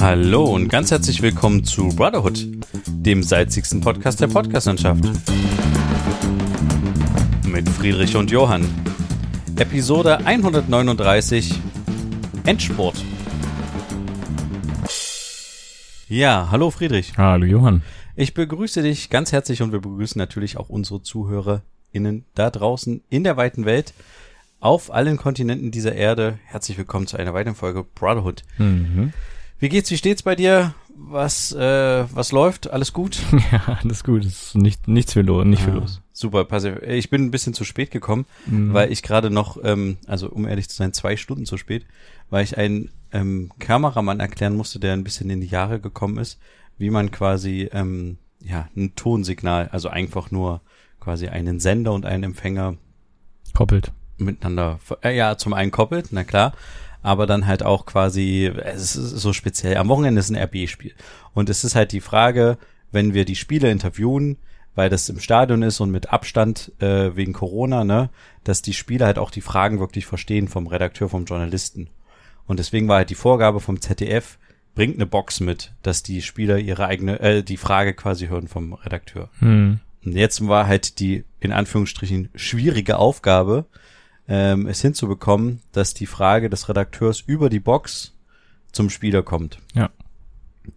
Hallo und ganz herzlich willkommen zu Brotherhood, dem salzigsten Podcast der Podcastlandschaft. Mit Friedrich und Johann. Episode 139 Endsport. Ja, hallo Friedrich. Hallo Johann. Ich begrüße dich ganz herzlich und wir begrüßen natürlich auch unsere ZuhörerInnen da draußen in der weiten Welt auf allen Kontinenten dieser Erde. Herzlich willkommen zu einer weiteren Folge Brotherhood. Mhm. Wie geht's, wie steht's bei dir? Was, äh, was läuft? Alles gut? Ja, alles gut. Es ist nicht, nichts viel los, nicht viel Ah, los. Super, pass auf. Ich bin ein bisschen zu spät gekommen, Mhm. weil ich gerade noch, ähm, also um ehrlich zu sein, zwei Stunden zu spät, weil ich einen ähm, Kameramann erklären musste, der ein bisschen in die Jahre gekommen ist, wie man quasi ähm, ja ein Tonsignal, also einfach nur quasi einen Sender und einen Empfänger Koppelt. miteinander, äh, ja, zum einen koppelt, na klar, aber dann halt auch quasi, es ist so speziell, am Wochenende ist ein RB-Spiel. Und es ist halt die Frage, wenn wir die Spieler interviewen, weil das im Stadion ist und mit Abstand äh, wegen Corona, ne, dass die Spieler halt auch die Fragen wirklich verstehen vom Redakteur, vom Journalisten. Und deswegen war halt die Vorgabe vom ZDF, bringt eine Box mit, dass die Spieler ihre eigene, äh, die Frage quasi hören vom Redakteur. Hm. Und jetzt war halt die, in Anführungsstrichen, schwierige Aufgabe, ähm, es hinzubekommen, dass die Frage des Redakteurs über die Box zum Spieler kommt. Ja.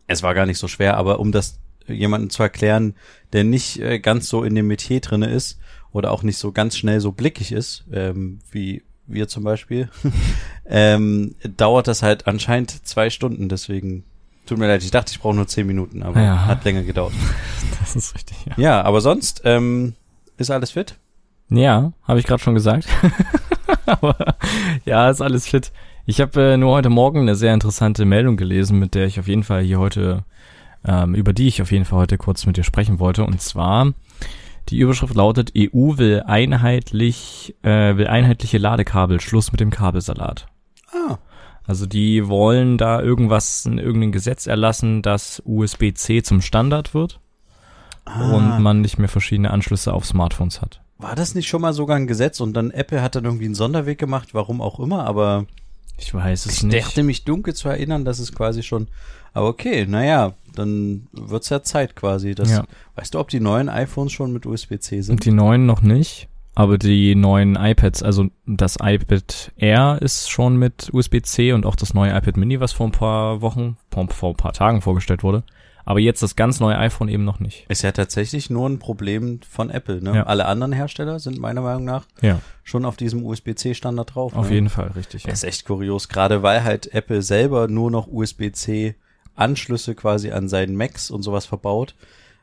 Es war gar nicht so schwer, aber um das jemanden zu erklären, der nicht äh, ganz so in dem Metier drinne ist oder auch nicht so ganz schnell so blickig ist, ähm, wie wir zum Beispiel, ähm, dauert das halt anscheinend zwei Stunden. Deswegen tut mir leid, ich dachte, ich brauche nur zehn Minuten, aber Ja. hat länger gedauert. Das ist richtig, ja. Ja, aber sonst ähm, ist alles fit? Ja, habe ich gerade schon gesagt. Aber ja, ist alles fit. Ich habe äh, nur heute Morgen eine sehr interessante Meldung gelesen, mit der ich auf jeden Fall hier heute, ähm, über die ich auf jeden Fall heute kurz mit dir sprechen wollte. Und zwar, die Überschrift lautet, EU will einheitlich, äh, will einheitliche Ladekabel, Schluss mit dem Kabelsalat. Ah, Also die wollen da irgendwas, irgendein Gesetz erlassen, dass USB-C zum Standard wird und man nicht mehr verschiedene Anschlüsse auf Smartphones hat. War das nicht schon mal sogar ein Gesetz und dann Apple hat dann irgendwie einen Sonderweg gemacht, warum auch immer, aber Ich weiß es ich nicht. dachte mich dunkel zu erinnern, dass es quasi schon, aber okay, naja, dann wird's ja Zeit quasi. Dass, Ja. Weißt du, ob die neuen iPhones schon mit USB-C sind? Die neuen noch nicht, aber die neuen iPads, also das iPad Air ist schon mit USB-C und auch das neue iPad Mini, was vor ein paar Wochen, vor ein paar Tagen vorgestellt wurde. Aber jetzt das ganz neue iPhone eben noch nicht. Ist ja tatsächlich nur ein Problem von Apple, ne? Ja. Alle anderen Hersteller sind meiner Meinung nach Ja, schon auf diesem USB-C-Standard drauf. auf ne? jeden Fall, richtig. Ja. Ist echt kurios, gerade weil halt Apple selber nur noch USB-C Anschlüsse quasi an seinen Macs und sowas verbaut,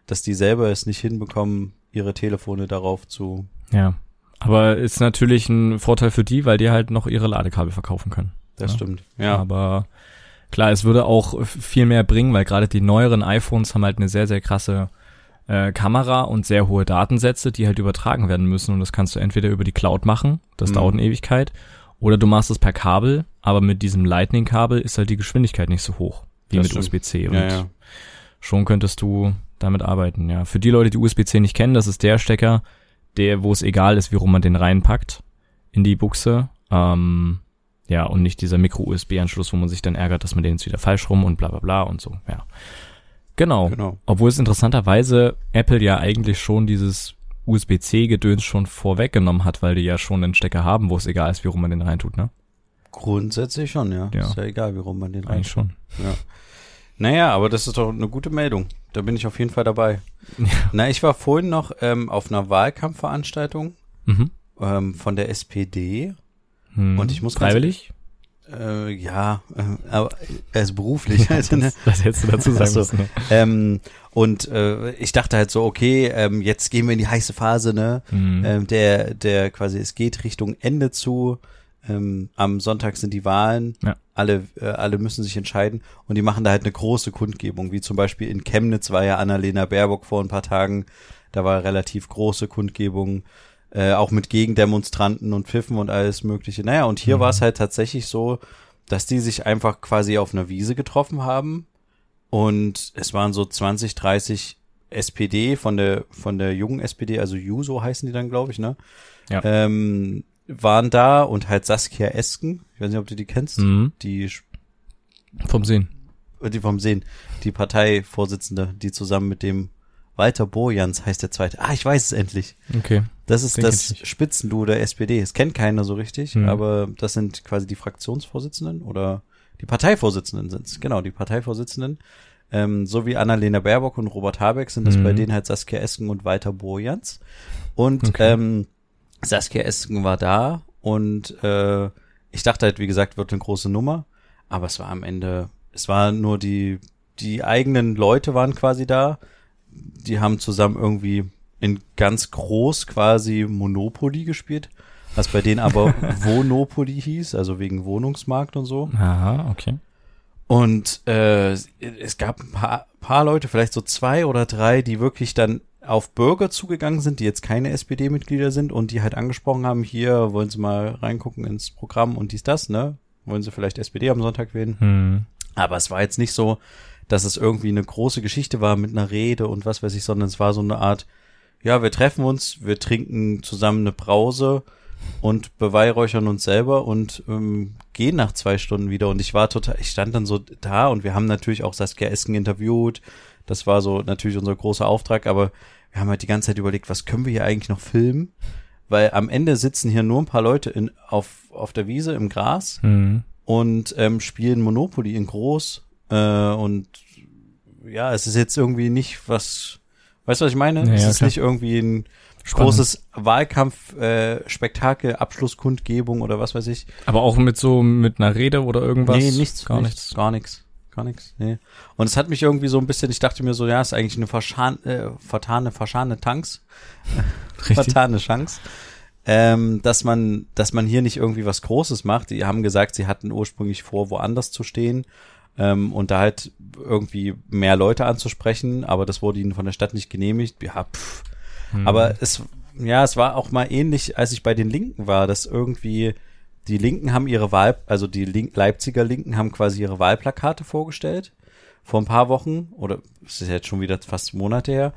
dass die selber es nicht hinbekommen, ihre Telefone darauf zu. ja. Aber ist natürlich ein Vorteil für die, weil die halt noch ihre Ladekabel verkaufen können. Das Ja. stimmt. Ja. Aber klar, es würde auch viel mehr bringen, weil gerade die neueren iPhones haben halt eine sehr, sehr krasse äh, Kamera und sehr hohe Datensätze, die halt übertragen werden müssen. Und das kannst du entweder über die Cloud machen, das Mhm. dauert eine Ewigkeit, oder du machst es per Kabel, aber mit diesem Lightning-Kabel ist halt die Geschwindigkeit nicht so hoch wie Das mit. USB-C. Und ja, ja. schon könntest du damit arbeiten, ja. Für die Leute, die USB-C nicht kennen, das ist der Stecker, der, wo es egal ist, wie rum man den reinpackt in die Buchse. Ähm, ja, und nicht dieser Micro-USB-Anschluss, wo man sich dann ärgert, dass man den jetzt wieder falsch rum und bla bla bla und so, ja. Genau. Genau. Obwohl es interessanterweise Apple ja eigentlich schon dieses USB-C-Gedöns schon vorweggenommen hat, weil die ja schon einen Stecker haben, wo es egal ist, wie rum man den reintut, ne? Grundsätzlich schon, ja. Ja. Ist ja egal, wie rum man den rein. Eigentlich schon. Ja. Naja, aber das ist doch eine gute Meldung. Da bin ich auf jeden Fall dabei. Na, ich war vorhin noch ähm, auf einer Wahlkampfveranstaltung Mhm. ähm, von der SPD. Hm. Und ich muss ganz- Freiwillig? Äh, ja, äh, aber also beruflich. also, ne? Was hättest du dazu sagen Ach so. müssen? ne? ähm, und äh, ich dachte halt so, okay, ähm, jetzt gehen wir in die heiße Phase, ne? Mhm. Ähm, der, der quasi, es geht Richtung Ende zu. Ähm, am Sonntag sind die Wahlen. Ja. Alle, äh, alle müssen sich entscheiden und die machen da halt eine große Kundgebung, wie zum Beispiel in Chemnitz war ja Annalena Baerbock vor ein paar Tagen. Da war relativ große Kundgebung, äh, auch mit Gegendemonstranten und Pfiffen und alles Mögliche. Naja, und hier Mhm. war es halt tatsächlich so, dass die sich einfach quasi auf einer Wiese getroffen haben und es waren so 20, 30 SPD von der von der jungen SPD, also Juso heißen die dann, glaube ich, ne? Ja. Ähm, waren da und halt Saskia Esken, ich weiß nicht, ob du die kennst, Mhm. die Vom Sehen. die vom Sehen, die Parteivorsitzende, die zusammen mit dem Walter Borjans heißt der zweite. Ah, ich weiß es endlich. Okay. Das ist Den das. Spitzenduo der SPD. Es kennt keiner so richtig, Mhm. aber das sind quasi die Fraktionsvorsitzenden oder die Parteivorsitzenden sind's. Genau, die Parteivorsitzenden. Ähm, so wie Annalena Baerbock und Robert Habeck sind das Mhm. bei denen halt Saskia Esken und Walter Borjans. Und Okay. ähm, Saskia Esken war da und äh, ich dachte halt, wie gesagt, wird eine große Nummer, aber es war am Ende, es war nur die, die eigenen Leute waren quasi da. Die haben zusammen irgendwie in ganz groß quasi Monopoly gespielt, was bei denen aber Wonopoly hieß, also wegen Wohnungsmarkt und so. Aha, okay. Und äh, es gab ein paar, paar Leute, vielleicht so zwei oder drei, die wirklich dann auf Bürger zugegangen sind, die jetzt keine SPD-Mitglieder sind und die halt angesprochen haben, hier wollen sie mal reingucken ins Programm und dies, das, ne? Wollen sie vielleicht SPD am Sonntag wählen? Hm. Aber es war jetzt nicht so, dass es irgendwie eine große Geschichte war mit einer Rede und was weiß ich, sondern es war so eine Art, ja, wir treffen uns, wir trinken zusammen eine Brause und beweihräuchern uns selber und ähm, gehen nach zwei Stunden wieder. Und ich war total, ich stand dann so da und wir haben natürlich auch Saskia Esken interviewt. Das war so natürlich unser großer Auftrag, aber wir haben halt die ganze Zeit überlegt, was können wir hier eigentlich noch filmen? Weil am Ende sitzen hier nur ein paar Leute in, auf, auf der Wiese im Gras Hm. und ähm, spielen Monopoly in groß. Äh, und ja, es ist jetzt irgendwie nicht was, weißt du, was ich meine? Ja, es ist klar. nicht irgendwie ein Spannend. großes Wahlkampf, äh, Spektakel, Abschlusskundgebung oder was weiß ich. Aber auch mit so, mit einer Rede oder irgendwas? nee, nichts, Gar nichts, nichts. gar nichts. Gar nichts, nee. Und es hat mich irgendwie so ein bisschen, ich dachte mir so, ja, ist eigentlich eine verschan äh, vertane, verschane Tanks. Vertane Chance. Ähm, dass man, dass man hier nicht irgendwie was Großes macht. Die haben gesagt, sie hatten ursprünglich vor, woanders zu stehen ähm, und da halt irgendwie mehr Leute anzusprechen, aber das wurde ihnen von der Stadt nicht genehmigt. Ja, pff. Hm. Aber es, ja, es war auch mal ähnlich, als ich bei den Linken war, dass irgendwie die Linken haben ihre Wahl, also die Link Leipziger Linken haben quasi ihre Wahlplakate vorgestellt vor ein paar Wochen oder es ist jetzt schon wieder fast Monate her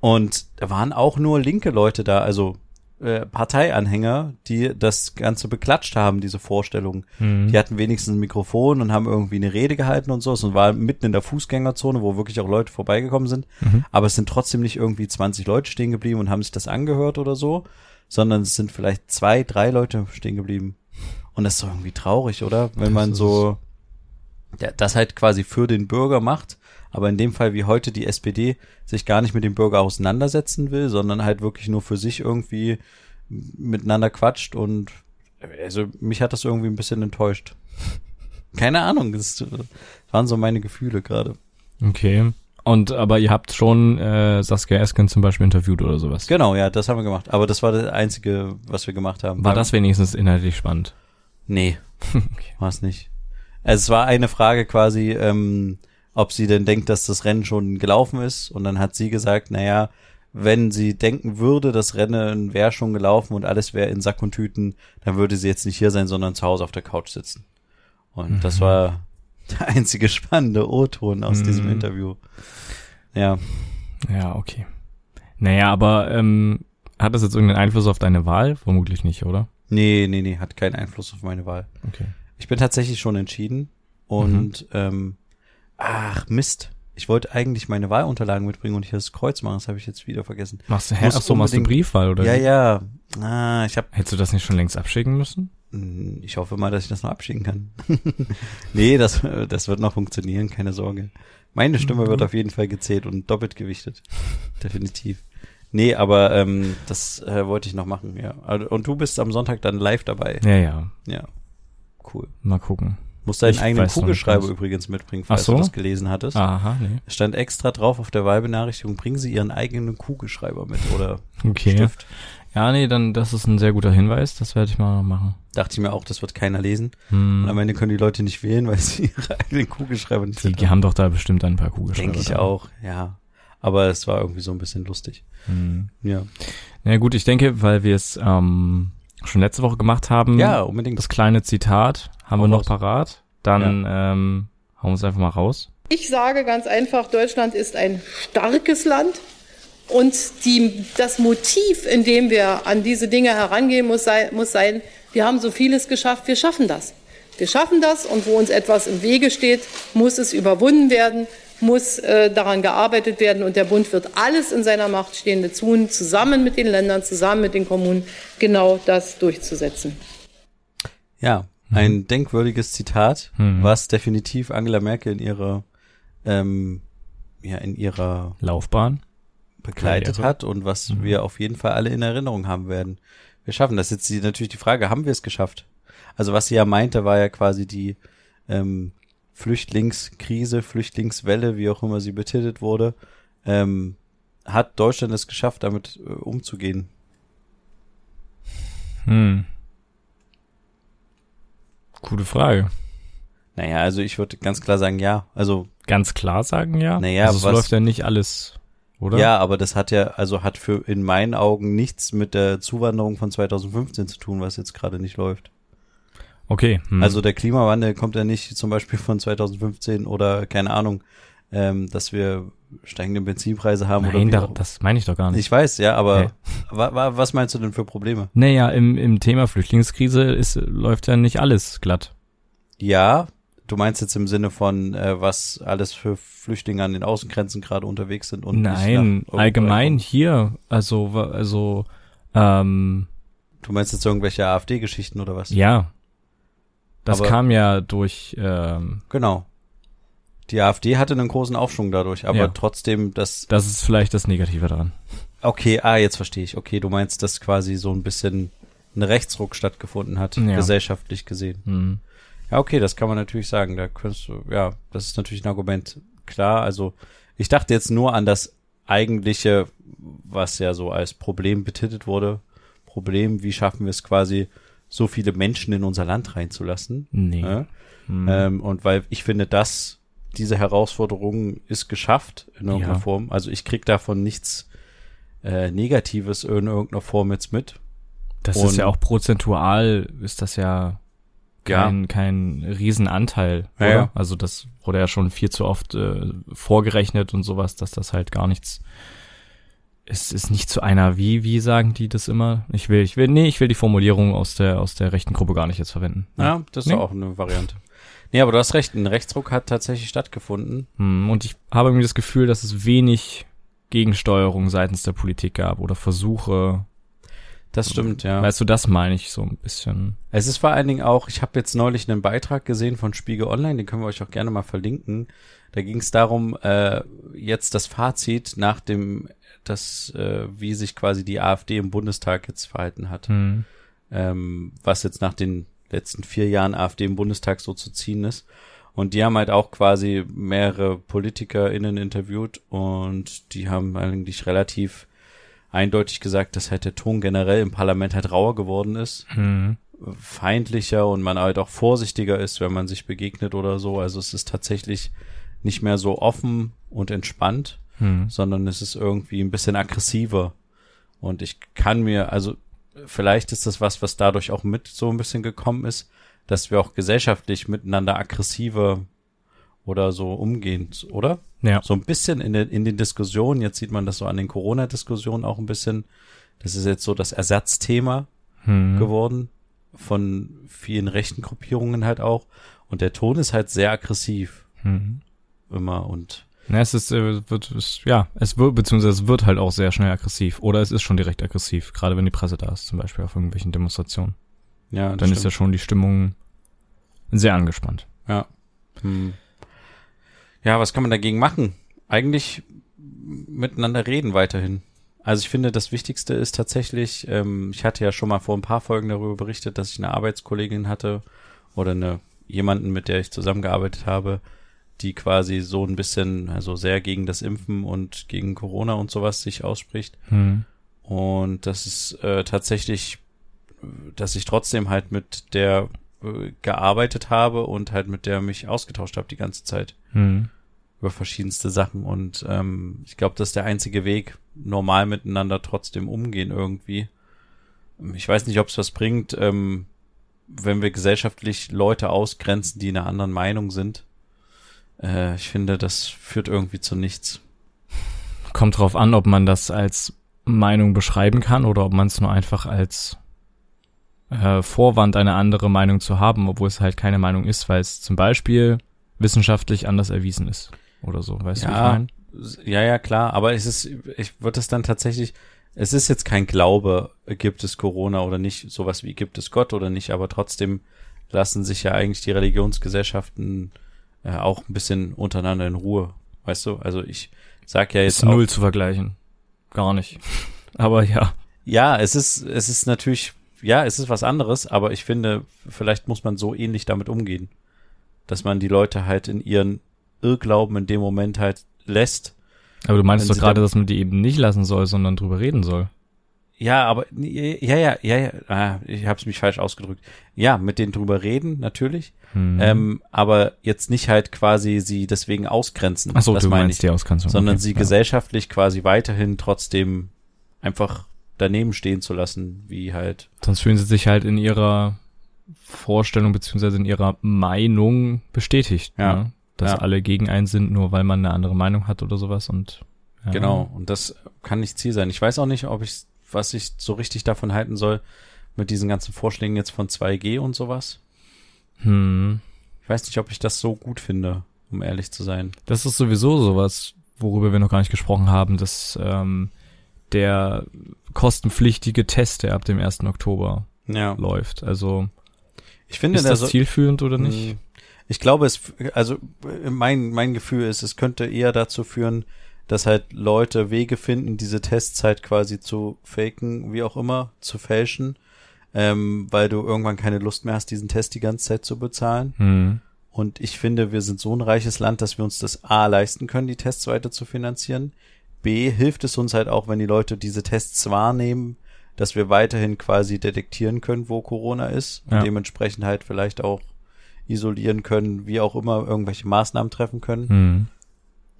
und da waren auch nur linke Leute da, also äh, Parteianhänger, die das Ganze beklatscht haben, diese Vorstellung. Hm. Die hatten wenigstens ein Mikrofon und haben irgendwie eine Rede gehalten und so. Es war mitten in der Fußgängerzone, wo wirklich auch Leute vorbeigekommen sind. Mhm. Aber es sind trotzdem nicht irgendwie 20 Leute stehen geblieben und haben sich das angehört oder so, sondern es sind vielleicht zwei, drei Leute stehen geblieben. Und das ist doch irgendwie traurig, oder? Wenn man so das halt quasi für den Bürger macht, aber in dem Fall wie heute die SPD sich gar nicht mit dem Bürger auseinandersetzen will, sondern halt wirklich nur für sich irgendwie miteinander quatscht und also mich hat das irgendwie ein bisschen enttäuscht. Keine Ahnung, das waren so meine Gefühle gerade. Okay. Und aber ihr habt schon äh, Saskia Esken zum Beispiel interviewt oder sowas. Genau, ja, das haben wir gemacht. Aber das war das Einzige, was wir gemacht haben. War das wenigstens inhaltlich spannend? Nee, war es nicht. Also es war eine Frage quasi, ähm, ob sie denn denkt, dass das Rennen schon gelaufen ist. Und dann hat sie gesagt, naja, wenn sie denken würde, das Rennen wäre schon gelaufen und alles wäre in Sack und Tüten, dann würde sie jetzt nicht hier sein, sondern zu Hause auf der Couch sitzen. Und das Mhm. war der einzige spannende O-Ton aus diesem Mhm. Interview. Ja, Ja, okay. Naja, aber ähm, hat das jetzt irgendeinen Einfluss auf deine Wahl? Vermutlich nicht, oder? nee, nee, nee, hat keinen Einfluss auf meine Wahl. Okay. Ich bin tatsächlich schon entschieden und ähm, ach Mist, ich wollte eigentlich meine Wahlunterlagen mitbringen und hier das Kreuz machen, das habe ich jetzt wieder vergessen. Machst du, hä, ach so, machst du Briefwahl oder ja, ja. Ah, ich habe, Hättest du das nicht schon längst abschicken müssen? ich hoffe mal, dass ich das noch abschicken kann. nee, das, das wird noch funktionieren, keine Sorge. Meine Stimme wird Mhm. auf jeden Fall gezählt und doppelt gewichtet, definitiv. Nee, aber ähm, das äh, wollte ich noch machen, ja. Also, Und du bist am Sonntag dann live dabei. Ja, ja. Ja, cool. Mal gucken. Musst deinen Ich eigenen Kugelschreiber übrigens mitbringen, falls so? du das gelesen hattest. Aha, nee. Es stand extra drauf auf der Wahlbenachrichtigung, bringen Sie Ihren eigenen Kugelschreiber mit oder Okay. Stift. Ja, nee, dann das ist ein sehr guter Hinweis. Das werde ich mal machen. Dachte ich mir auch, das wird keiner lesen. Und am Hm. Ende können die Leute nicht wählen, weil sie ihre eigenen Kugelschreiber nicht Die, mit die haben doch da bestimmt ein paar Kugelschreiber. Denke ich da. auch, ja. Aber es war irgendwie so ein bisschen lustig. Hm. Ja, Na gut, ich denke, weil wir es ähm, schon letzte Woche gemacht haben, ja unbedingt. das kleine Zitat haben Hau wir noch raus. parat. Dann ähm, hauen wir es einfach mal raus. Ich sage ganz einfach, Deutschland ist ein starkes Land und die, das Motiv, in dem wir an diese Dinge herangehen, muss sein, muss sein, wir haben so vieles geschafft, wir schaffen das. Wir schaffen das und wo uns etwas im Wege steht, muss es überwunden werden, muss äh, daran gearbeitet werden und der Bund wird alles in seiner Macht Stehende tun, zusammen mit den Ländern, zusammen mit den Kommunen, genau das durchzusetzen. Ja, ein mhm. denkwürdiges Zitat, mhm. was definitiv Angela Merkel in ihrer ähm, ja in ihrer Laufbahn begleitet Karriere. hat und was mhm. wir auf jeden Fall alle in Erinnerung haben werden. Wir schaffen das. Jetzt die, natürlich die Frage, haben wir es geschafft? Also was sie ja meinte, war ja quasi die ähm, Flüchtlingskrise, Flüchtlingswelle, wie auch immer sie betitelt wurde. Ähm, hat Deutschland es geschafft, damit äh, umzugehen? Hm. Gute Frage. Naja, also ich würde ganz klar sagen, ja. Also ganz klar sagen, ja. Naja, also es was, läuft ja nicht alles, oder? Ja, aber das hat ja, also hat für in meinen Augen nichts mit der Zuwanderung von 2015 zu tun, was jetzt gerade nicht läuft. Okay. Hm. Also der Klimawandel kommt ja nicht zum Beispiel von 2015 oder keine Ahnung, ähm, dass wir steigende Benzinpreise haben Nein, oder da, das meine ich doch gar nicht. Ich weiß, ja, aber hey. wa, wa, was meinst du denn für Probleme? Naja, im, im Thema Flüchtlingskrise ist, läuft ja nicht alles glatt. Ja, du meinst jetzt im Sinne von, äh, was alles für Flüchtlinge an den Außengrenzen gerade unterwegs sind und Nein, allgemein hier, also, also, ähm, Du meinst jetzt irgendwelche AfD-Geschichten oder was? Ja. Das Aber, kam ja durch, ähm, Genau. Die AfD hatte einen großen Aufschwung dadurch, aber ja. trotzdem das. Das ist vielleicht das Negative daran. Okay, ah, jetzt verstehe ich. Okay, du meinst, dass quasi so ein bisschen ein Rechtsruck stattgefunden hat, ja. gesellschaftlich gesehen. Mhm. Ja, okay, das kann man natürlich sagen. Da könntest du, ja, das ist natürlich ein Argument. Klar, also ich dachte jetzt nur an das eigentliche, was ja so als Problem betitelt wurde. Problem, wie schaffen wir es quasi, so viele Menschen in unser Land reinzulassen? Nee. Ja? Mhm. Ähm, und weil ich finde, dass diese Herausforderung ist geschafft in irgendeiner ja. Form. Also ich krieg davon nichts äh, Negatives in irgendeiner Form jetzt mit. Das und ist ja auch prozentual, ist das ja kein, ja. kein Riesenanteil, oder? Ja, Also das wurde ja schon viel zu oft äh, vorgerechnet und sowas, dass das halt gar nichts es ist nicht zu einer, wie, wie sagen die das immer? Ich will, ich will, nee, ich will die Formulierung aus der, aus der rechten Gruppe gar nicht jetzt verwenden. Ja, das ist nee? auch eine Variante. Nee, aber du hast recht, ein Rechtsruck hat tatsächlich stattgefunden. Hm, und ich habe irgendwie das Gefühl, dass es wenig Gegensteuerung seitens der Politik gab oder Versuche, das stimmt, ja. Weißt du, das meine ich so ein bisschen. Es ist vor allen Dingen auch, ich habe jetzt neulich einen Beitrag gesehen von Spiegel Online, den können wir euch auch gerne mal verlinken. Da ging es darum, äh, jetzt das Fazit nach dem, das, äh, wie sich quasi die AfD im Bundestag jetzt verhalten hat. Mhm. Ähm, was jetzt nach den letzten vier Jahren AfD im Bundestag so zu ziehen ist. Und die haben halt auch quasi mehrere PolitikerInnen interviewt und die haben eigentlich relativ eindeutig gesagt, dass halt der Ton generell im Parlament halt rauer geworden ist. Mhm. Feindlicher und man halt auch vorsichtiger ist, wenn man sich begegnet oder so. Also es ist tatsächlich nicht mehr so offen und entspannt, mhm. sondern es ist irgendwie ein bisschen aggressiver. Und ich kann mir, also vielleicht ist das was, was dadurch auch mit so ein bisschen gekommen ist, dass wir auch gesellschaftlich miteinander aggressiver oder so umgehen, oder? Ja. So ein bisschen in, den in den Diskussionen, jetzt sieht man das so an den Corona-Diskussionen auch ein bisschen, das ist jetzt so das Ersatzthema hm. geworden von vielen rechten Gruppierungen halt auch. Und der Ton ist halt sehr aggressiv. Hm. Immer und ja, es ist, äh, wird, ist, ja, es wird, beziehungsweise es wird halt auch sehr schnell aggressiv. Oder es ist schon direkt aggressiv, gerade wenn die Presse da ist, zum Beispiel auf irgendwelchen Demonstrationen. Ja, Dann stimmt. ist ja schon die Stimmung sehr angespannt. Ja. Hm. Ja, was kann man dagegen machen? Eigentlich miteinander reden weiterhin. Also ich finde, das Wichtigste ist tatsächlich, ähm, ich hatte ja schon mal vor ein paar Folgen darüber berichtet, dass ich eine Arbeitskollegin hatte oder eine jemanden, mit der ich zusammengearbeitet habe, die quasi so ein bisschen, also sehr gegen das Impfen und gegen Corona und sowas sich ausspricht. Hm. Und das ist äh, tatsächlich, dass ich trotzdem halt mit der äh, gearbeitet habe und halt mit der mich ausgetauscht habe die ganze Zeit. Hm. Über verschiedenste Sachen. Und ähm, ich glaube, das ist der einzige Weg, normal miteinander trotzdem umgehen irgendwie. Ich weiß nicht, ob es was bringt, ähm, wenn wir gesellschaftlich Leute ausgrenzen, die in einer anderen Meinung sind. Äh, ich finde, das führt irgendwie zu nichts. Kommt drauf an, ob man das als Meinung beschreiben kann oder ob man es nur einfach als äh, Vorwand, eine andere Meinung zu haben, obwohl es halt keine Meinung ist, weil es zum Beispiel wissenschaftlich anders erwiesen ist oder so. Weißt du, wie ich ja, meine? ja, ja, klar, aber es ist, ich würde es dann tatsächlich, es ist jetzt kein Glaube, gibt es Corona oder nicht, sowas wie gibt es Gott oder nicht, aber trotzdem lassen sich ja eigentlich die Religionsgesellschaften äh, auch ein bisschen untereinander in Ruhe, weißt du? Also ich sag ja jetzt Ist auch, null zu vergleichen. Gar nicht. Aber ja. ja, es ist, es ist natürlich, ja, es ist was anderes, aber ich finde, vielleicht muss man so ähnlich damit umgehen, dass man die Leute halt in ihren Irrglauben in dem Moment halt lässt Aber du meinst doch gerade, da- dass man die eben nicht lassen soll, sondern drüber reden soll. Ja, aber ja, ja, ja, ja, ah, ich habe es mich falsch ausgedrückt. Ja, mit denen drüber reden natürlich, Hm. ähm, aber jetzt nicht halt quasi sie deswegen ausgrenzen. Ach so, das du meine meinst ich, die Ausgrenzung. sondern okay. sie ja. gesellschaftlich quasi weiterhin trotzdem einfach daneben stehen zu lassen, wie halt. Sonst fühlen sie sich halt in ihrer Vorstellung beziehungsweise in ihrer Meinung bestätigt. Ja. Ne? Dass Ja. alle gegen einen sind, nur weil man eine andere Meinung hat oder sowas und ja. Genau. Und das kann nicht Ziel sein. Ich weiß auch nicht, ob ich, was ich so richtig davon halten soll mit diesen ganzen Vorschlägen jetzt von 2G und sowas. Hm. Ich weiß nicht, ob ich das so gut finde, um ehrlich zu sein. Das ist sowieso sowas, worüber wir noch gar nicht gesprochen haben, dass ähm, der kostenpflichtige Test, der ab dem 1. Oktober Ja. läuft. Also Ich finde, ist das so- zielführend oder nicht? Mm, Ich glaube, es, also mein, mein Gefühl ist, es könnte eher dazu führen, dass halt Leute Wege finden, diese Tests halt quasi zu faken, wie auch immer, zu fälschen, ähm, weil du irgendwann keine Lust mehr hast, diesen Test die ganze Zeit zu bezahlen. Hm. Und ich finde, wir sind so ein reiches Land, dass wir uns das A leisten können, die Tests weiter zu finanzieren. B hilft es uns halt auch, wenn die Leute diese Tests wahrnehmen, dass wir weiterhin quasi detektieren können, wo Corona ist und Ja. dementsprechend halt vielleicht auch isolieren können, wie auch immer irgendwelche Maßnahmen treffen können. Hm.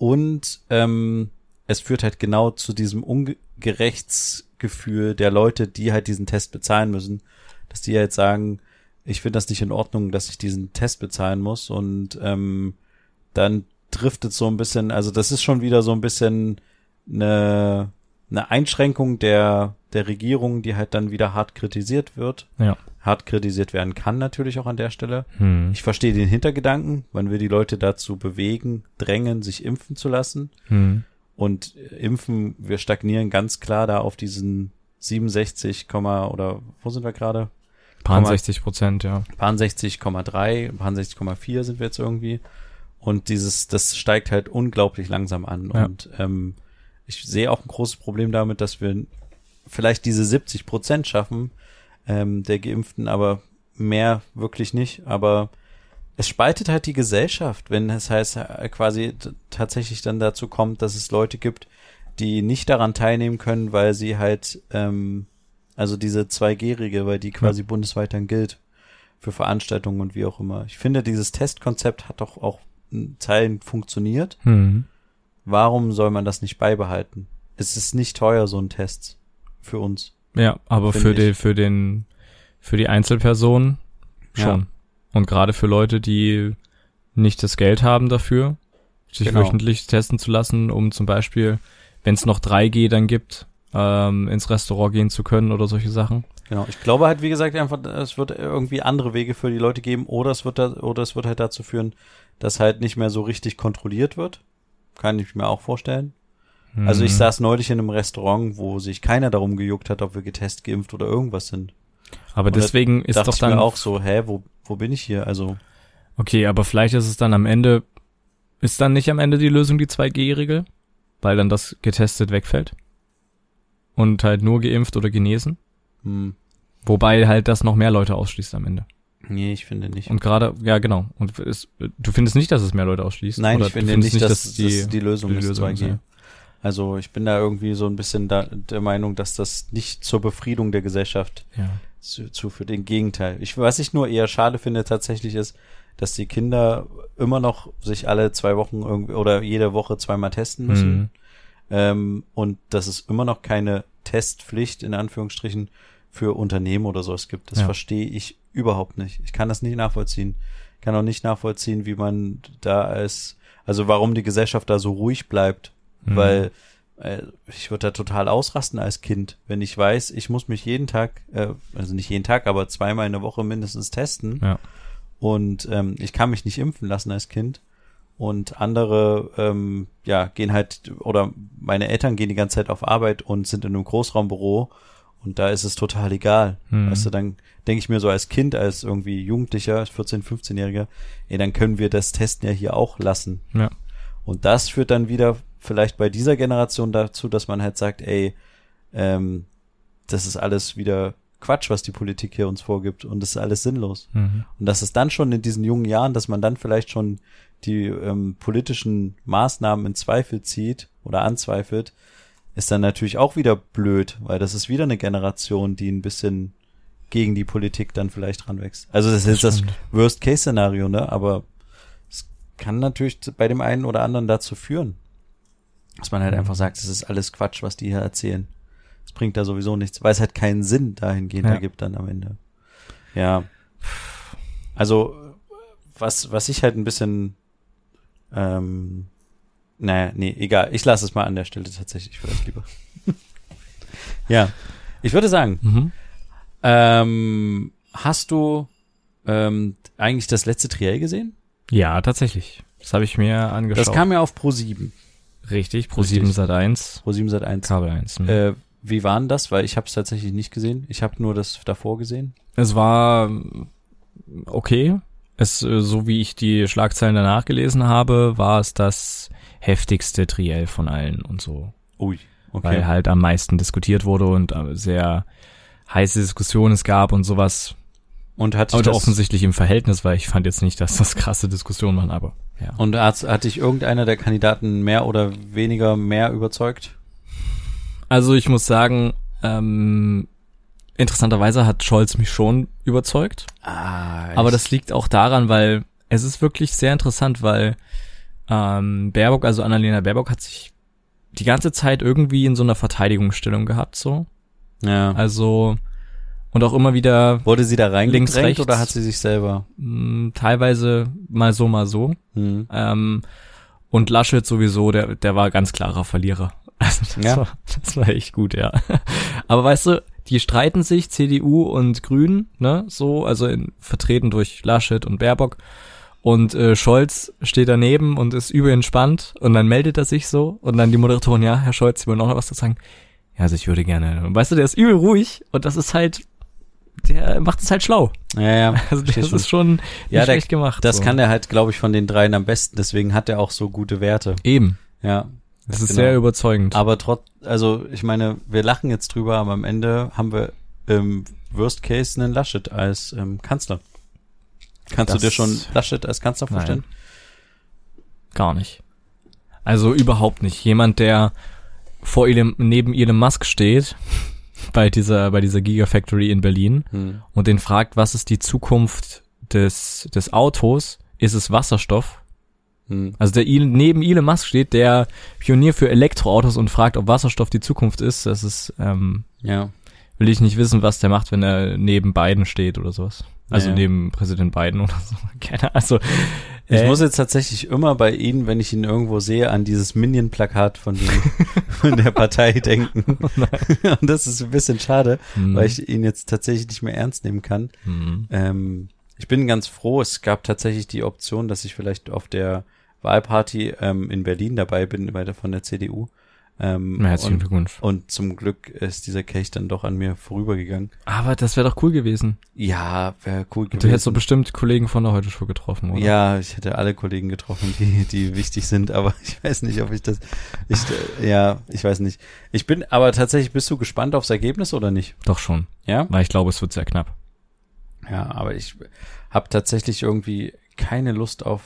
Und ähm, es führt halt genau zu diesem Ungerechtsgefühl der Leute, die halt diesen Test bezahlen müssen, dass die halt sagen, ich finde das nicht in Ordnung, dass ich diesen Test bezahlen muss und ähm, dann driftet so ein bisschen, also das ist schon wieder so ein bisschen eine, eine Einschränkung der, der Regierung, die halt dann wieder hart kritisiert wird, Ja. Hart kritisiert werden kann natürlich auch an der Stelle. Hm. Ich verstehe den Hintergedanken, man will die Leute dazu bewegen, drängen, sich impfen zu lassen. Hm. Und äh, impfen, wir stagnieren ganz klar da auf diesen 67, oder wo sind wir gerade? Paar 60 Prozent, ja. Paar 60,3, paar 60,4 sind wir jetzt irgendwie. Und dieses, das steigt halt unglaublich langsam an. Ja. Und ähm, ich sehe auch ein großes Problem damit, dass wir vielleicht diese 70 Prozent schaffen ähm, der Geimpften, aber mehr wirklich nicht. Aber es spaltet halt die Gesellschaft, wenn es heißt äh, quasi tatsächlich dann dazu kommt, dass es Leute gibt, die nicht daran teilnehmen können, weil sie halt ähm, also diese 2G-Regel, weil die quasi bundesweit dann gilt für Veranstaltungen und wie auch immer. Ich finde, dieses Testkonzept hat doch auch in Teilen funktioniert. Hm. Warum soll man das nicht beibehalten? Es ist nicht teuer, so ein Test für uns. Ja, aber für ich. für den, für die Einzelperson schon. Ja. Und gerade für Leute, die nicht das Geld haben dafür, sich Genau. wöchentlich testen zu lassen, um zum Beispiel, wenn es noch 3G dann gibt, ähm, ins Restaurant gehen zu können oder solche Sachen. Genau. Ich glaube halt, wie gesagt, einfach, es wird irgendwie andere Wege für die Leute geben oder es wird da, oder es wird halt dazu führen, dass halt nicht mehr so richtig kontrolliert wird. Kann ich mir auch vorstellen. Also ich Mhm. saß neulich in einem Restaurant, wo sich keiner darum gejuckt hat, ob wir getestet, geimpft oder irgendwas sind. Aber Und deswegen ist doch ich dann mir auch so, hä, wo, wo bin ich hier? Also, Okay, aber vielleicht ist es dann am Ende, ist dann nicht am Ende die Lösung die 2G-Regel? Weil dann das getestet wegfällt? Und halt nur geimpft oder genesen? hm, Wobei halt das noch mehr Leute ausschließt am Ende. nee, ich finde nicht. Und gerade, ja genau. Und es, du findest nicht, dass es mehr Leute ausschließt? Nein, ich finde findest nicht, dass, das die Lösung die ist, Lösung 2G. ist, ja. Also ich bin da irgendwie so ein bisschen da, der Meinung, dass das nicht zur Befriedung der Gesellschaft Ja. zu, zu für den Gegenteil. Ich, was ich nur eher schade finde tatsächlich ist, dass die Kinder immer noch sich alle zwei Wochen irgendwie oder jede Woche zweimal testen müssen. Mhm. Ähm, und dass es immer noch keine Testpflicht in Anführungsstrichen für Unternehmen oder sowas gibt. Das Ja. verstehe ich überhaupt nicht. Ich kann das nicht nachvollziehen. Ich kann auch nicht nachvollziehen, wie man da als, also warum die Gesellschaft da so ruhig bleibt. Mhm. Weil äh, ich würde da total ausrasten als Kind, wenn ich weiß, ich muss mich jeden Tag, äh, also nicht jeden Tag, aber zweimal in der Woche mindestens testen. Ja. Und ähm, ich kann mich nicht impfen lassen als Kind. Und andere, ähm, ja, gehen halt, oder meine Eltern gehen die ganze Zeit auf Arbeit und sind in einem Großraumbüro und da ist es total egal. Hm. Weißt du, dann denke ich mir so als Kind, als irgendwie Jugendlicher, 14-, 15-Jähriger, ey, dann können wir das Testen ja hier auch lassen. Ja. Und das führt dann wieder vielleicht bei dieser Generation dazu, dass man halt sagt, ey, ähm, das ist alles wieder Quatsch, was die Politik hier uns vorgibt und das ist alles sinnlos. Mhm. Und das ist dann schon in diesen jungen Jahren, dass man dann vielleicht schon die ähm, politischen Maßnahmen in Zweifel zieht oder anzweifelt, ist dann natürlich auch wieder blöd, weil das ist wieder eine Generation, die ein bisschen gegen die Politik dann vielleicht ranwächst. Also das ist das stimmt. Worst-Case-Szenario, ne? Aber es kann natürlich bei dem einen oder anderen dazu führen, dass man halt einfach sagt, es ist alles Quatsch, was die hier erzählen. Es bringt da sowieso nichts, weil es halt keinen Sinn dahingehend Ja. ergibt dann am Ende. Ja. Also, was, was ich halt ein bisschen, ähm, naja, nee, egal. Ich lasse es mal an der Stelle tatsächlich vielleicht lieber. ja. Ich würde sagen, Mhm. ähm, hast du ähm, eigentlich das letzte Triell gesehen? Ja, tatsächlich. Das habe ich mir angeschaut. Das kam ja auf Pro 7. richtig, Pro 7 Richtig. Sat 1, Pro 7 seit 1. Kabel 1. Mhm. Äh, wie waren das? Weil ich habe es tatsächlich nicht gesehen. Ich habe nur das davor gesehen. Es war ähm, okay. Es, äh, so wie ich die Schlagzeilen danach gelesen habe, war es das heftigste Triell von allen und so. Ui, okay. Weil halt am meisten diskutiert wurde und äh, sehr heiße Diskussionen es gab und sowas. Und hat Aber das, offensichtlich im Verhältnis, weil ich fand jetzt nicht, dass das krasse Diskussionen waren, aber ja. und hat, hat dich irgendeiner der Kandidaten mehr oder weniger mehr überzeugt? Also ich muss sagen, ähm, interessanterweise hat Scholz mich schon überzeugt. Ah, Aber das liegt auch daran, weil es ist wirklich sehr interessant, weil ähm, Baerbock, also Annalena Baerbock, hat sich die ganze Zeit irgendwie in so einer Verteidigungsstellung gehabt, so. ja. Also und auch immer wieder Wurde sie da Links, reingedrängt rechts. oder hat sie sich selber? mh, teilweise mal so, mal so. Hm. Ähm, und Laschet sowieso, der, der war ganz klarer Verlierer. Also das, Ja. war, das war echt gut, ja. Aber weißt du, die streiten sich, CDU und Grünen, ne, so, also in, vertreten durch Laschet und Baerbock. Und äh, Scholz steht daneben und ist überentspannt und dann meldet er sich so und dann die Moderatorin, ja, Herr Scholz, Sie wollen auch noch was dazu sagen? Ja, also ich würde gerne. Weißt du, der ist übel ruhig und das ist halt, der macht es halt schlau. Ja, ja. Also das ist schon Ja, der- schlecht gemacht. Das so. kann er halt, glaube ich, von den dreien am besten. Deswegen hat er auch so gute Werte. eben. Ja. Das ist Genau. sehr überzeugend. Aber trotz, also ich meine, wir lachen jetzt drüber, aber am Ende haben wir im Worst Case einen Laschet als ähm, Kanzler. Kannst Das- du dir schon Laschet als Kanzler Nein. vorstellen? Gar nicht. Also überhaupt nicht. Jemand, der vor Elon, neben Elon Musk steht, bei dieser, bei dieser Gigafactory in Berlin Hm. und den fragt, was ist die Zukunft des, des Autos? Ist es Wasserstoff? Hm. Also der neben Elon Musk steht, der Pionier für Elektroautos und fragt, ob Wasserstoff die Zukunft ist. Das ist, ähm, Ja. will ich nicht wissen, was der macht, wenn er neben Biden steht oder sowas. Also Ja. neben Präsident Biden oder so. Keine Also, Ich äh, muss jetzt tatsächlich immer bei Ihnen, wenn ich ihn irgendwo sehe, an dieses Minion-Plakat von, von der Partei denken. Und das ist ein bisschen schade, Mhm. weil ich ihn jetzt tatsächlich nicht mehr ernst nehmen kann. Mhm. Ähm, ich bin ganz froh, es gab tatsächlich die Option, dass ich vielleicht auf der Wahlparty ähm, in Berlin dabei bin, bei der, von der CDU. Ähm, Herzlichen und, Glückwunsch. und zum Glück ist dieser Kelch dann doch an mir vorübergegangen. Aber das wäre doch cool gewesen. Ja, wäre cool gewesen. Du hättest so bestimmt Kollegen von der Heute Show getroffen, oder? Ja, ich hätte alle Kollegen getroffen, die, die wichtig sind, aber ich weiß nicht, ob ich das, ich, äh, ja, ich weiß nicht. Ich bin, aber tatsächlich, bist du gespannt aufs Ergebnis oder nicht? Doch schon. Ja? Weil ich glaube, es wird sehr knapp. Ja, aber ich habe tatsächlich irgendwie keine Lust auf,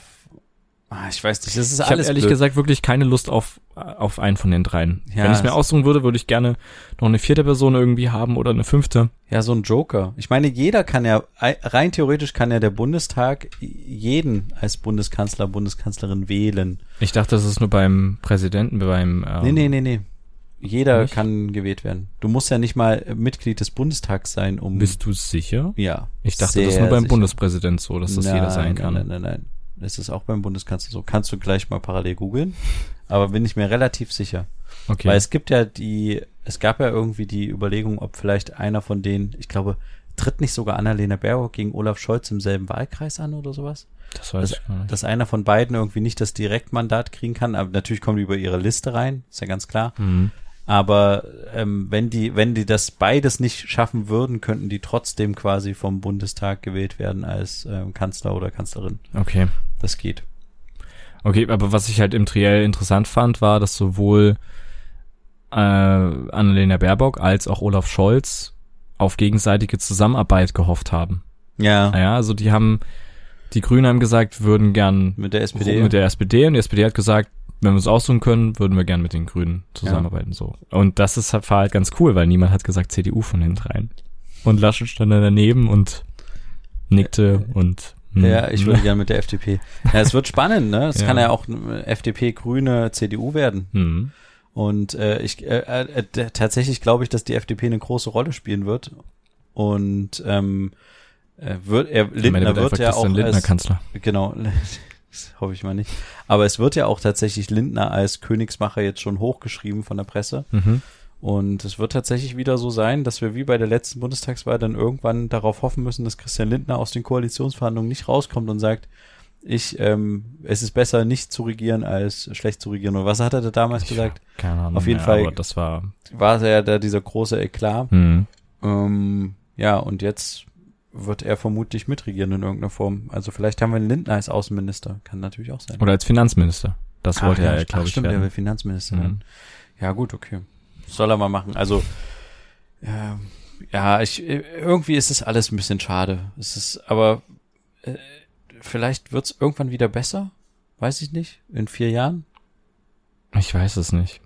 ich weiß nicht, das ist Ich habe alles ehrlich blöd. gesagt wirklich keine Lust auf, auf einen von den dreien. Ja, Wenn ich es mir aussuchen würde, würde ich gerne noch eine vierte Person irgendwie haben oder eine fünfte. Ja, so ein Joker. Ich meine, jeder kann ja, rein theoretisch kann ja der Bundestag jeden als Bundeskanzler, Bundeskanzlerin wählen. Ich dachte, das ist nur beim Präsidenten, beim ähm, Nee, nee, nee, nee. Jeder Nicht? kann gewählt werden. Du musst ja nicht mal Mitglied des Bundestags sein, um. Bist du sicher? ja. Ich dachte, das ist nur beim sicher. Bundespräsident so, dass das jeder sein Nein, kann. Nein, nein, nein. Ist es auch beim Bundeskanzler so? Kannst du gleich mal parallel googeln. Aber bin ich mir relativ sicher. Okay. Weil es gibt ja die, es gab ja irgendwie die Überlegung, ob vielleicht einer von denen, ich glaube, tritt nicht sogar Annalena Baerbock gegen Olaf Scholz im selben Wahlkreis an oder sowas? das weiß Dass, ich gar nicht. dass einer von beiden irgendwie nicht das Direktmandat kriegen kann, aber natürlich kommen die über ihre Liste rein, ist ja ganz klar. Mhm. Aber ähm, wenn die, wenn die das beides nicht schaffen würden, könnten die trotzdem quasi vom Bundestag gewählt werden als ähm, Kanzler oder Kanzlerin. Okay. Das geht. Okay, aber was ich halt im Triell interessant fand, war, dass sowohl äh, Annalena Baerbock als auch Olaf Scholz auf gegenseitige Zusammenarbeit gehofft haben. Ja. Naja, also die haben, die Grünen haben gesagt, würden gern Mit der SPD. mit der SPD und die SPD hat gesagt, wenn wir uns aussuchen können, würden wir gern mit den Grünen zusammenarbeiten, so. Und das ist halt, war halt ganz cool, weil niemand hat gesagt CDU von hinten rein. Und Laschet stand dann daneben und nickte und hm. Ja, ich würde gerne mit der FDP. Ja, es wird spannend, ne? Es Ja. kann ja auch eine FDP, Grüne, CDU werden. Hm. Und äh, ich äh, äh, tatsächlich glaube ich, dass die FDP eine große Rolle spielen wird. Und ähm, äh, wird er Lindner wird einfach ja auch Lindner als, Kanzler. genau, das hoffe ich mal nicht. Aber es wird ja auch tatsächlich Lindner als Königsmacher jetzt schon hochgeschrieben von der Presse. Mhm. Und es wird tatsächlich wieder so sein, dass wir wie bei der letzten Bundestagswahl dann irgendwann darauf hoffen müssen, dass Christian Lindner aus den Koalitionsverhandlungen nicht rauskommt und sagt, ich, ähm, es ist besser nicht zu regieren als schlecht zu regieren. Oder was hat er da damals gesagt? Keine Ahnung. Auf jeden mehr, Fall- das war. War ja da dieser große Eklat. Hm. Ähm, ja, und jetzt wird er vermutlich mitregieren in irgendeiner Form. Also vielleicht haben wir einen Lindner als Außenminister. Kann natürlich auch sein. Oder als Finanzminister. Das wollte Ach, er, ja, glaube ich, stimmt, der will werden. Finanzminister Mhm. werden. Ja, gut, okay. Soll er mal machen. Also, ja, ja, ich, irgendwie ist es alles ein bisschen schade. Es ist, aber äh, vielleicht wird's irgendwann wieder besser. Weiß ich nicht. In vier Jahren. Ich weiß es nicht.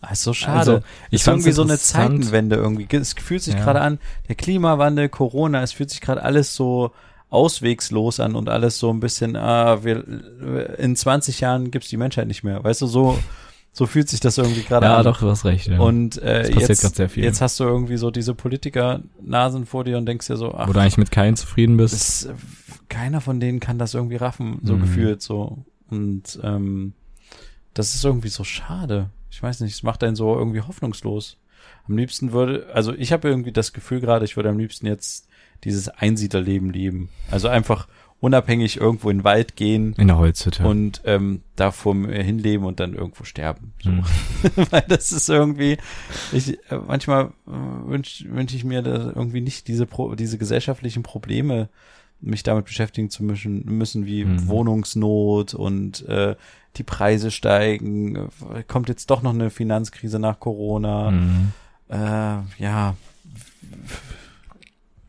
Ah, ist so schade. Also, ich ist irgendwie so eine. Zeitenwende irgendwie. Es fühlt sich Ja. gerade an, der Klimawandel, Corona, es fühlt sich gerade alles so auswegslos an und alles so ein bisschen, ah, wir, in 20 Jahren gibt's die Menschheit nicht mehr. Weißt du, so, so fühlt sich das irgendwie gerade Ja, an. doch, du hast recht. Ja. Und äh, Es passiert jetzt, grad sehr viel. jetzt hast du irgendwie so diese Politiker-Nasen vor dir und denkst dir so, ach, Wo du eigentlich mit keinem zufrieden bist. äh, keiner von denen kann das irgendwie raffen, so Mhm. gefühlt so. Und ähm, das ist irgendwie so schade. Ich weiß nicht, es macht einen so irgendwie hoffnungslos. Am liebsten würde, also ich habe irgendwie das Gefühl gerade, ich würde am liebsten jetzt dieses Einsiedlerleben leben. Also einfach unabhängig irgendwo in den Wald gehen In der Holzhütte. und ähm, da vor mir hinleben und dann irgendwo sterben. So. Hm. Weil das ist irgendwie, ich, äh, manchmal äh, wünsche wünsch ich mir da irgendwie nicht diese, Pro, diese gesellschaftlichen Probleme, mich damit beschäftigen zu müssen, müssen wie Mhm. Wohnungsnot und äh, die Preise steigen, kommt jetzt doch noch eine Finanzkrise nach Corona. Mhm. Äh, ja,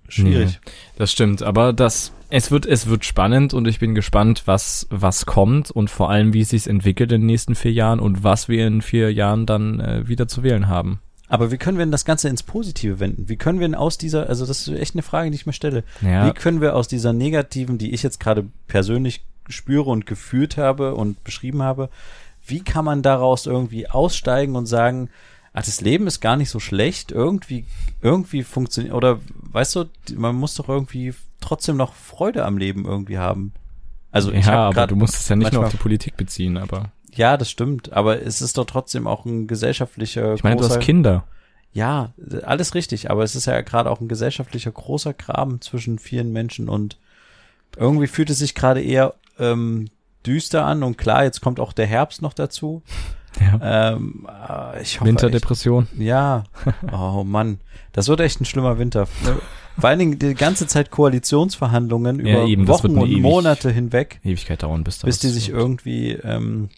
schwierig. Das stimmt, aber das, es wird, es wird spannend und ich bin gespannt, was, was kommt und vor allem, wie es sich entwickelt in den nächsten vier Jahren und was wir in vier Jahren dann äh, wieder zu wählen haben. Aber wie können wir denn das Ganze ins Positive wenden? Wie können wir denn aus dieser, also das ist echt eine Frage, die ich mir stelle. Ja, Wie können wir aus dieser negativen, die ich jetzt gerade persönlich spüre und gefühlt habe und beschrieben habe, wie kann man daraus irgendwie aussteigen und sagen, ach, das Leben ist gar nicht so schlecht, irgendwie, irgendwie funktioniert, oder weißt du, man muss doch irgendwie trotzdem noch Freude am Leben irgendwie haben. Also ich ja, habe aber du musst es ja nicht nur auf die Politik beziehen, aber ja, das stimmt, aber es ist doch trotzdem auch ein gesellschaftlicher ich meine, du großer- hast Kinder. ja, alles richtig, aber es ist ja gerade auch ein gesellschaftlicher großer Graben zwischen vielen Menschen und irgendwie fühlt es sich gerade eher ähm, düster an und klar, jetzt kommt auch der Herbst noch dazu. Ja. Ähm, äh, ich hoffe Winterdepression. ja, oh Mann, das wird echt ein schlimmer Winter. Vor allen Dingen die ganze Zeit Koalitionsverhandlungen Ja, über eben, Wochen und Monate hinweg Ewigkeit dauern, bis bis die sich irgendwie ähm,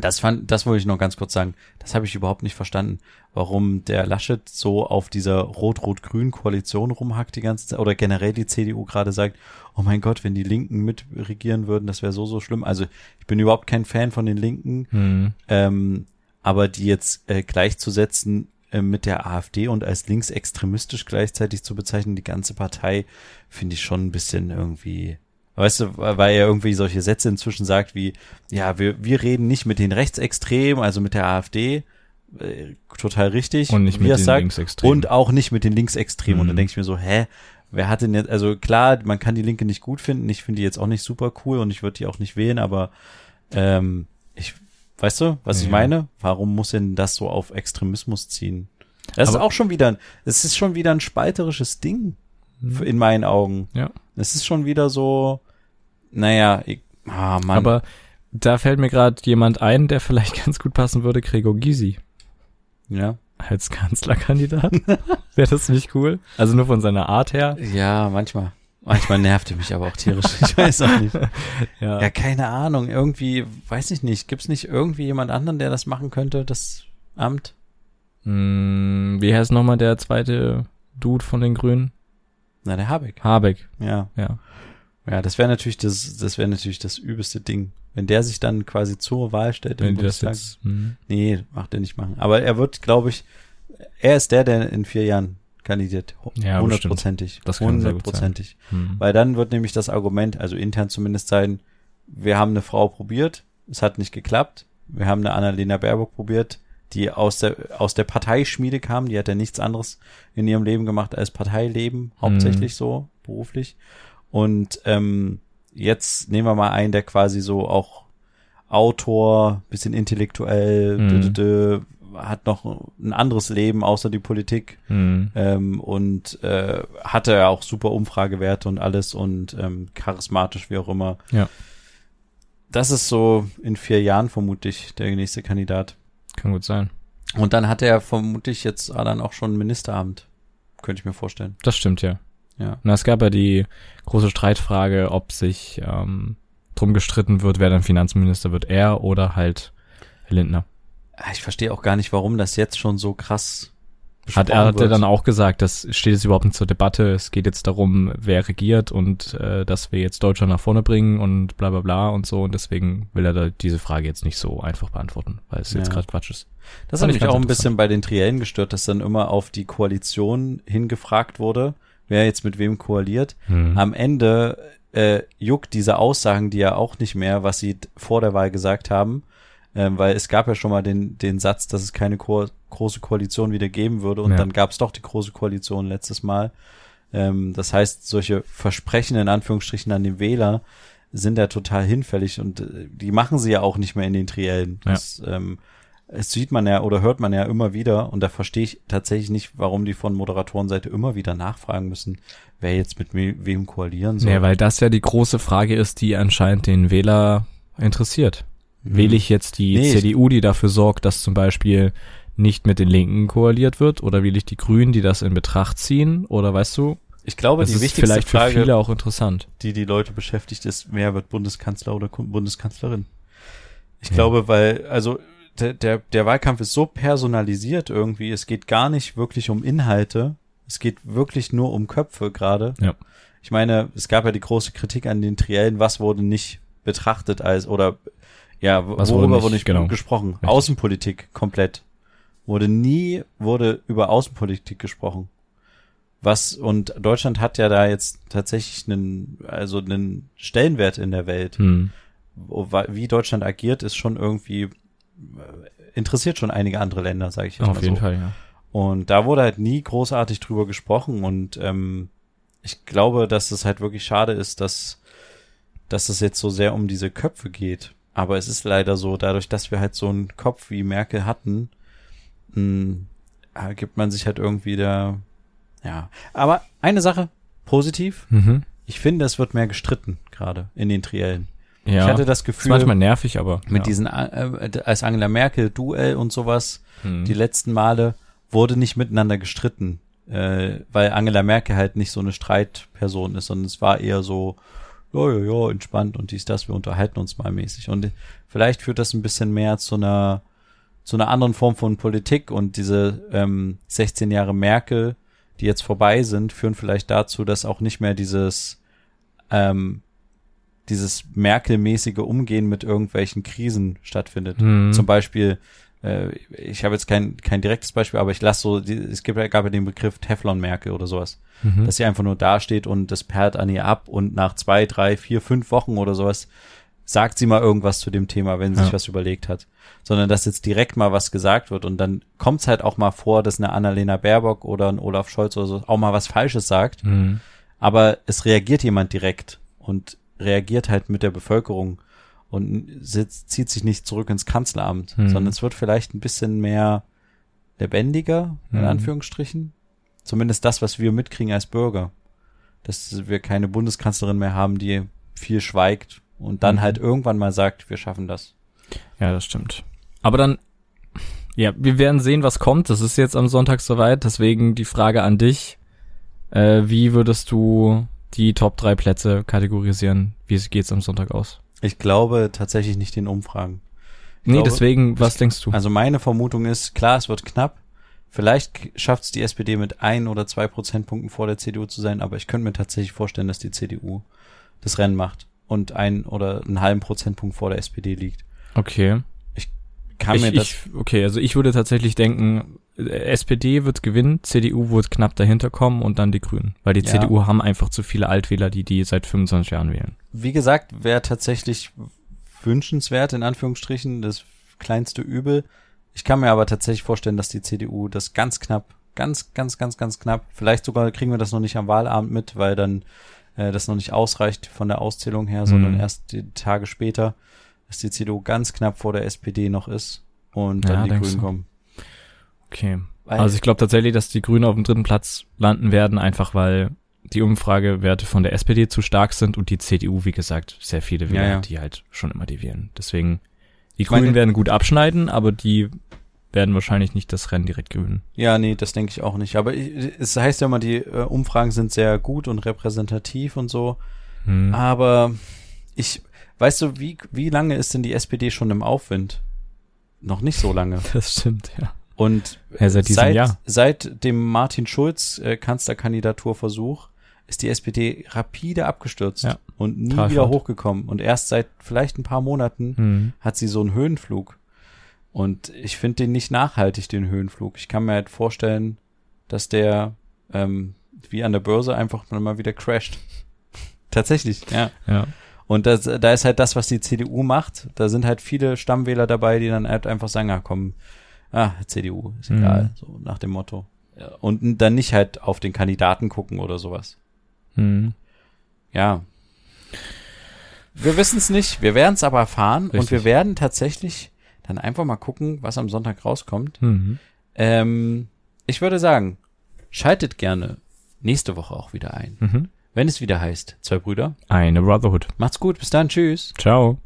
das fand das wollte ich noch ganz kurz sagen. Das habe ich überhaupt nicht verstanden warum der Laschet so auf dieser rot-rot-grün Koalition rumhackt die ganze Zeit oder generell die CDU gerade sagt oh mein Gott wenn die Linken mitregieren würden das wäre so so schlimm. Also ich bin überhaupt kein Fan von den Linken. Hm. ähm, aber die jetzt äh, gleichzusetzen äh, mit der AfD und als linksextremistisch gleichzeitig zu bezeichnen, die ganze Partei, finde ich schon ein bisschen irgendwie, weißt du, weil er irgendwie solche Sätze inzwischen sagt wie, ja, wir, wir reden nicht mit den Rechtsextremen, also mit der AfD, äh, total richtig, Und nicht wie mit den sagt, Linksextremen. und auch nicht mit den Linksextremen. Und dann Mhm. denke ich mir so, hä, wer hat denn jetzt, also klar, man kann die Linke nicht gut finden, ich finde die jetzt auch nicht super cool und ich würde die auch nicht wählen, aber ähm, ich, weißt du, was Ja. ich meine? Warum muss denn das so auf Extremismus ziehen? Das ist Aber- auch schon wieder, ein- es ist schon wieder ein spalterisches Ding f- in meinen Augen. Ja. Es ist schon wieder so, naja, ich, ah, Mann. Aber da fällt mir gerade jemand ein, der vielleicht ganz gut passen würde, Gregor Gysi ja. als Kanzlerkandidat. Wäre das nicht cool? Also nur von seiner Art her. Ja, manchmal. Manchmal nervt er mich aber auch tierisch. Ich weiß auch nicht. Ja. Ja, keine Ahnung. Irgendwie, weiß ich nicht. Gibt's nicht irgendwie jemand anderen, der das machen könnte, das Amt? Hm, wie heißt nochmal der zweite Dude von den Grünen? Na, der Habeck. Habeck. Ja. Ja. Ja, das wäre natürlich das, das wäre natürlich das übelste Ding. Wenn der sich dann quasi zur Wahl stellt Wenn im das Bundestag. jetzt. Hm. Nee, macht er nicht machen. Aber er wird, glaube ich, er ist der, der in vier Jahren kandidiert. Ja, Hundertprozentig. Das kann. Hundertprozentig. Hm. Weil dann wird nämlich das Argument, also intern zumindest sein, wir haben eine Frau probiert, es hat nicht geklappt. Wir haben eine Annalena Baerbock probiert, die aus der, aus der Parteischmiede kam, die hat ja nichts anderes in ihrem Leben gemacht als Parteileben, hauptsächlich so, beruflich. Und ähm, jetzt nehmen wir mal einen, der quasi so auch Autor, bisschen intellektuell, Mhm. dö, dö, dö, hat noch ein anderes Leben außer die Politik Hm. ähm, und äh, hatte ja auch super Umfragewerte und alles und ähm, charismatisch, wie auch immer. Ja. Das ist so in vier Jahren vermutlich der nächste Kandidat. Kann gut sein. Und dann hat er vermutlich jetzt ah, dann auch schon ein Ministeramt. Könnte ich mir vorstellen. Das stimmt ja. Ja. Na, es gab ja die große Streitfrage, ob sich ähm, drum gestritten wird, wer dann Finanzminister wird, er oder halt Herr Lindner. Ah, Ich verstehe auch gar nicht, warum das jetzt schon so krass Hat er, hat er dann auch gesagt, das steht jetzt überhaupt nicht zur Debatte. Es geht jetzt darum, wer regiert und äh, dass wir jetzt Deutschland nach vorne bringen und bla bla bla und so. Und deswegen will er da diese Frage jetzt nicht so einfach beantworten, weil es jetzt Ja. gerade Quatsch ist. Das Fand hat ich mich auch ein bisschen bei den Triellen gestört, dass dann immer auf die Koalition hingefragt wurde, wer jetzt mit wem koaliert. Hm. Am Ende äh, juckt diese Aussagen, die ja auch nicht mehr, was sie vor der Wahl gesagt haben, ähm, weil es gab ja schon mal den, den Satz, dass es keine Ko große Koalition wieder geben würde und Ja. dann gab es doch die große Koalition letztes Mal. Ähm, das heißt, solche Versprechen in Anführungsstrichen an den Wähler sind ja total hinfällig und äh, die machen sie ja auch nicht mehr in den Triellen. Ja. Das, ähm, es sieht man ja oder hört man ja immer wieder und da verstehe ich tatsächlich nicht, warum die von Moderatorenseite immer wieder nachfragen müssen, wer jetzt mit we- wem koalieren soll. Nee, weil das ja die große Frage ist, die anscheinend den Wähler interessiert. Wähle ich jetzt die. Nee, CDU, die dafür sorgt, dass zum Beispiel nicht mit den Linken koaliert wird, oder wähle ich die Grünen, die das in Betracht ziehen, oder weißt du, Ich glaube, das die ist wichtigste vielleicht für Frage, viele auch interessant. die die Leute beschäftigt, ist, wer wird Bundeskanzler oder Bundeskanzlerin? Ich Ja. glaube, weil, also, der, der, der Wahlkampf ist so personalisiert irgendwie, es geht gar nicht wirklich um Inhalte, es geht wirklich nur um Köpfe gerade. Ja. Ich meine, es gab ja die große Kritik an den Triellen, was wurde nicht betrachtet als, oder, ja, Was worüber wurde nicht- wurde nicht genau. gesprochen? Richtig. Außenpolitik komplett. Wurde nie, wurde über Außenpolitik gesprochen. Was, und Deutschland hat ja da jetzt tatsächlich einen, also einen Stellenwert in der Welt. Hm. Wie Deutschland agiert, ist schon irgendwie, interessiert schon einige andere Länder, sage ich jetzt Auf mal jeden so. Fall, ja. Und da wurde halt nie großartig drüber gesprochen und ähm, ich glaube, dass es halt wirklich schade ist, dass, dass es jetzt so sehr um diese Köpfe geht. Aber es ist leider so, dadurch, dass wir halt so einen Kopf wie Merkel hatten, mh, gibt man sich halt irgendwie da, ja. Aber eine Sache, positiv, Mhm. ich finde, es wird mehr gestritten, gerade in den Triellen. Ja. Ich hatte das ist Gefühl, manchmal nervig, aber. mit ja. diesen, äh, als Angela Merkel Duell und sowas, Hm. die letzten Male wurde nicht miteinander gestritten, äh, weil Angela Merkel halt nicht so eine Streitperson ist, sondern es war eher so, ja, ja, ja, entspannt und dies, das, wir unterhalten uns mal mäßig. Und vielleicht führt das ein bisschen mehr zu einer, zu einer anderen Form von Politik und diese ähm, 16 Jahre Merkel, die jetzt vorbei sind, führen vielleicht dazu, dass auch nicht mehr dieses ähm, dieses Merkel-mäßige Umgehen mit irgendwelchen Krisen stattfindet. Mhm. Zum Beispiel, äh, ich habe jetzt kein, kein direktes Beispiel, aber ich lasse so, die, es gibt, gab ja den Begriff Teflon-Merkel oder sowas, Mhm. dass sie einfach nur dasteht und das perlt an ihr ab und nach zwei, drei, vier, fünf Wochen oder sowas sagt sie mal irgendwas zu dem Thema, wenn sie Ja. sich was überlegt hat. Sondern dass jetzt direkt mal was gesagt wird und dann kommt es halt auch mal vor, dass eine Annalena Baerbock oder ein Olaf Scholz oder so auch mal was Falsches sagt. Mhm. Aber es reagiert jemand direkt und reagiert halt mit der Bevölkerung und sitzt, zieht sich nicht zurück ins Kanzleramt, Hm. sondern es wird vielleicht ein bisschen mehr lebendiger, in Hm. Anführungsstrichen. Zumindest das, was wir mitkriegen als Bürger. Dass wir keine Bundeskanzlerin mehr haben, die viel schweigt und dann Mhm. halt irgendwann mal sagt, wir schaffen das. Ja, das stimmt. Aber dann, ja, wir werden sehen, was kommt. Das ist jetzt am Sonntag soweit. Deswegen die Frage an dich. Äh, wie würdest du die Top drei Plätze kategorisieren? Wie geht's am Sonntag aus? Ich glaube tatsächlich nicht den Umfragen. Ich nee, glaube- deswegen, was denkst du? Also meine Vermutung ist, klar, es wird knapp. Vielleicht schafft es die SPD mit ein oder zwei Prozentpunkten vor der CDU zu sein, aber ich könnte mir tatsächlich vorstellen, dass die CDU das Rennen macht und ein oder einen halben Prozentpunkt vor der SPD liegt. Okay. Kann ich, mir das, ich, okay, also ich würde tatsächlich denken, äh, SPD wird gewinnen, CDU wird knapp dahinter kommen und dann die Grünen. Weil die Ja. CDU haben einfach zu viele Altwähler, die die seit 25 Jahren wählen. wie gesagt, wäre tatsächlich wünschenswert, in Anführungsstrichen, das kleinste Übel. Ich kann mir aber tatsächlich vorstellen, dass die CDU das ganz knapp, ganz, ganz, ganz, ganz knapp, vielleicht sogar kriegen wir das noch nicht am Wahlabend mit, weil dann äh, das noch nicht ausreicht von der Auszählung her, sondern Mhm. erst die Tage später, dass die CDU ganz knapp vor der SPD noch ist und Ja, dann die Grünen du? kommen. Okay. Weil- Also ich glaube tatsächlich, dass die Grünen auf dem dritten Platz landen werden, einfach weil die Umfragewerte von der SPD zu stark sind und die CDU, wie gesagt, sehr viele Wähler, Ja, ja. die halt schon immer die wählen. Deswegen, die Ich meine- Grünen werden gut abschneiden, aber die werden wahrscheinlich nicht das Rennen direkt gewinnen. Ja, nee, das denke ich auch nicht. Aber ich, es heißt ja immer, die äh, Umfragen sind sehr gut und repräsentativ und so. Hm. Aber ich, weißt du, wie, wie lange ist denn die SPD schon im Aufwind? Noch nicht so lange. Das stimmt, ja. Und Ja, seit diesem seit, Jahr. seit dem Martin Schulz äh, Kanzlerkandidaturversuch ist die SPD rapide abgestürzt Ja. und nie wieder hochgekommen. Und erst seit vielleicht ein paar Monaten Hm. hat sie so einen Höhenflug. Und ich finde den nicht nachhaltig, den Höhenflug. Ich kann mir halt vorstellen, dass der ähm, wie an der Börse einfach mal wieder crasht. Tatsächlich, ja. Ja. Und das, da ist halt das, was die CDU macht. Da sind halt viele Stammwähler dabei, die dann halt einfach sagen, ah komm, ah, CDU, ist Mhm. egal, so nach dem Motto. Ja, Und dann nicht halt auf den Kandidaten gucken oder sowas. Hm. Ja. Wir wissen es nicht, wir werden es aber erfahren und Richtig. wir werden tatsächlich dann einfach mal gucken, was am Sonntag rauskommt. Mhm. Ähm, ich würde sagen, schaltet gerne nächste Woche auch wieder ein, Mhm. Wenn es wieder heißt, zwei Brüder. Eine Brotherhood. Macht's gut, bis dann, tschüss. Ciao.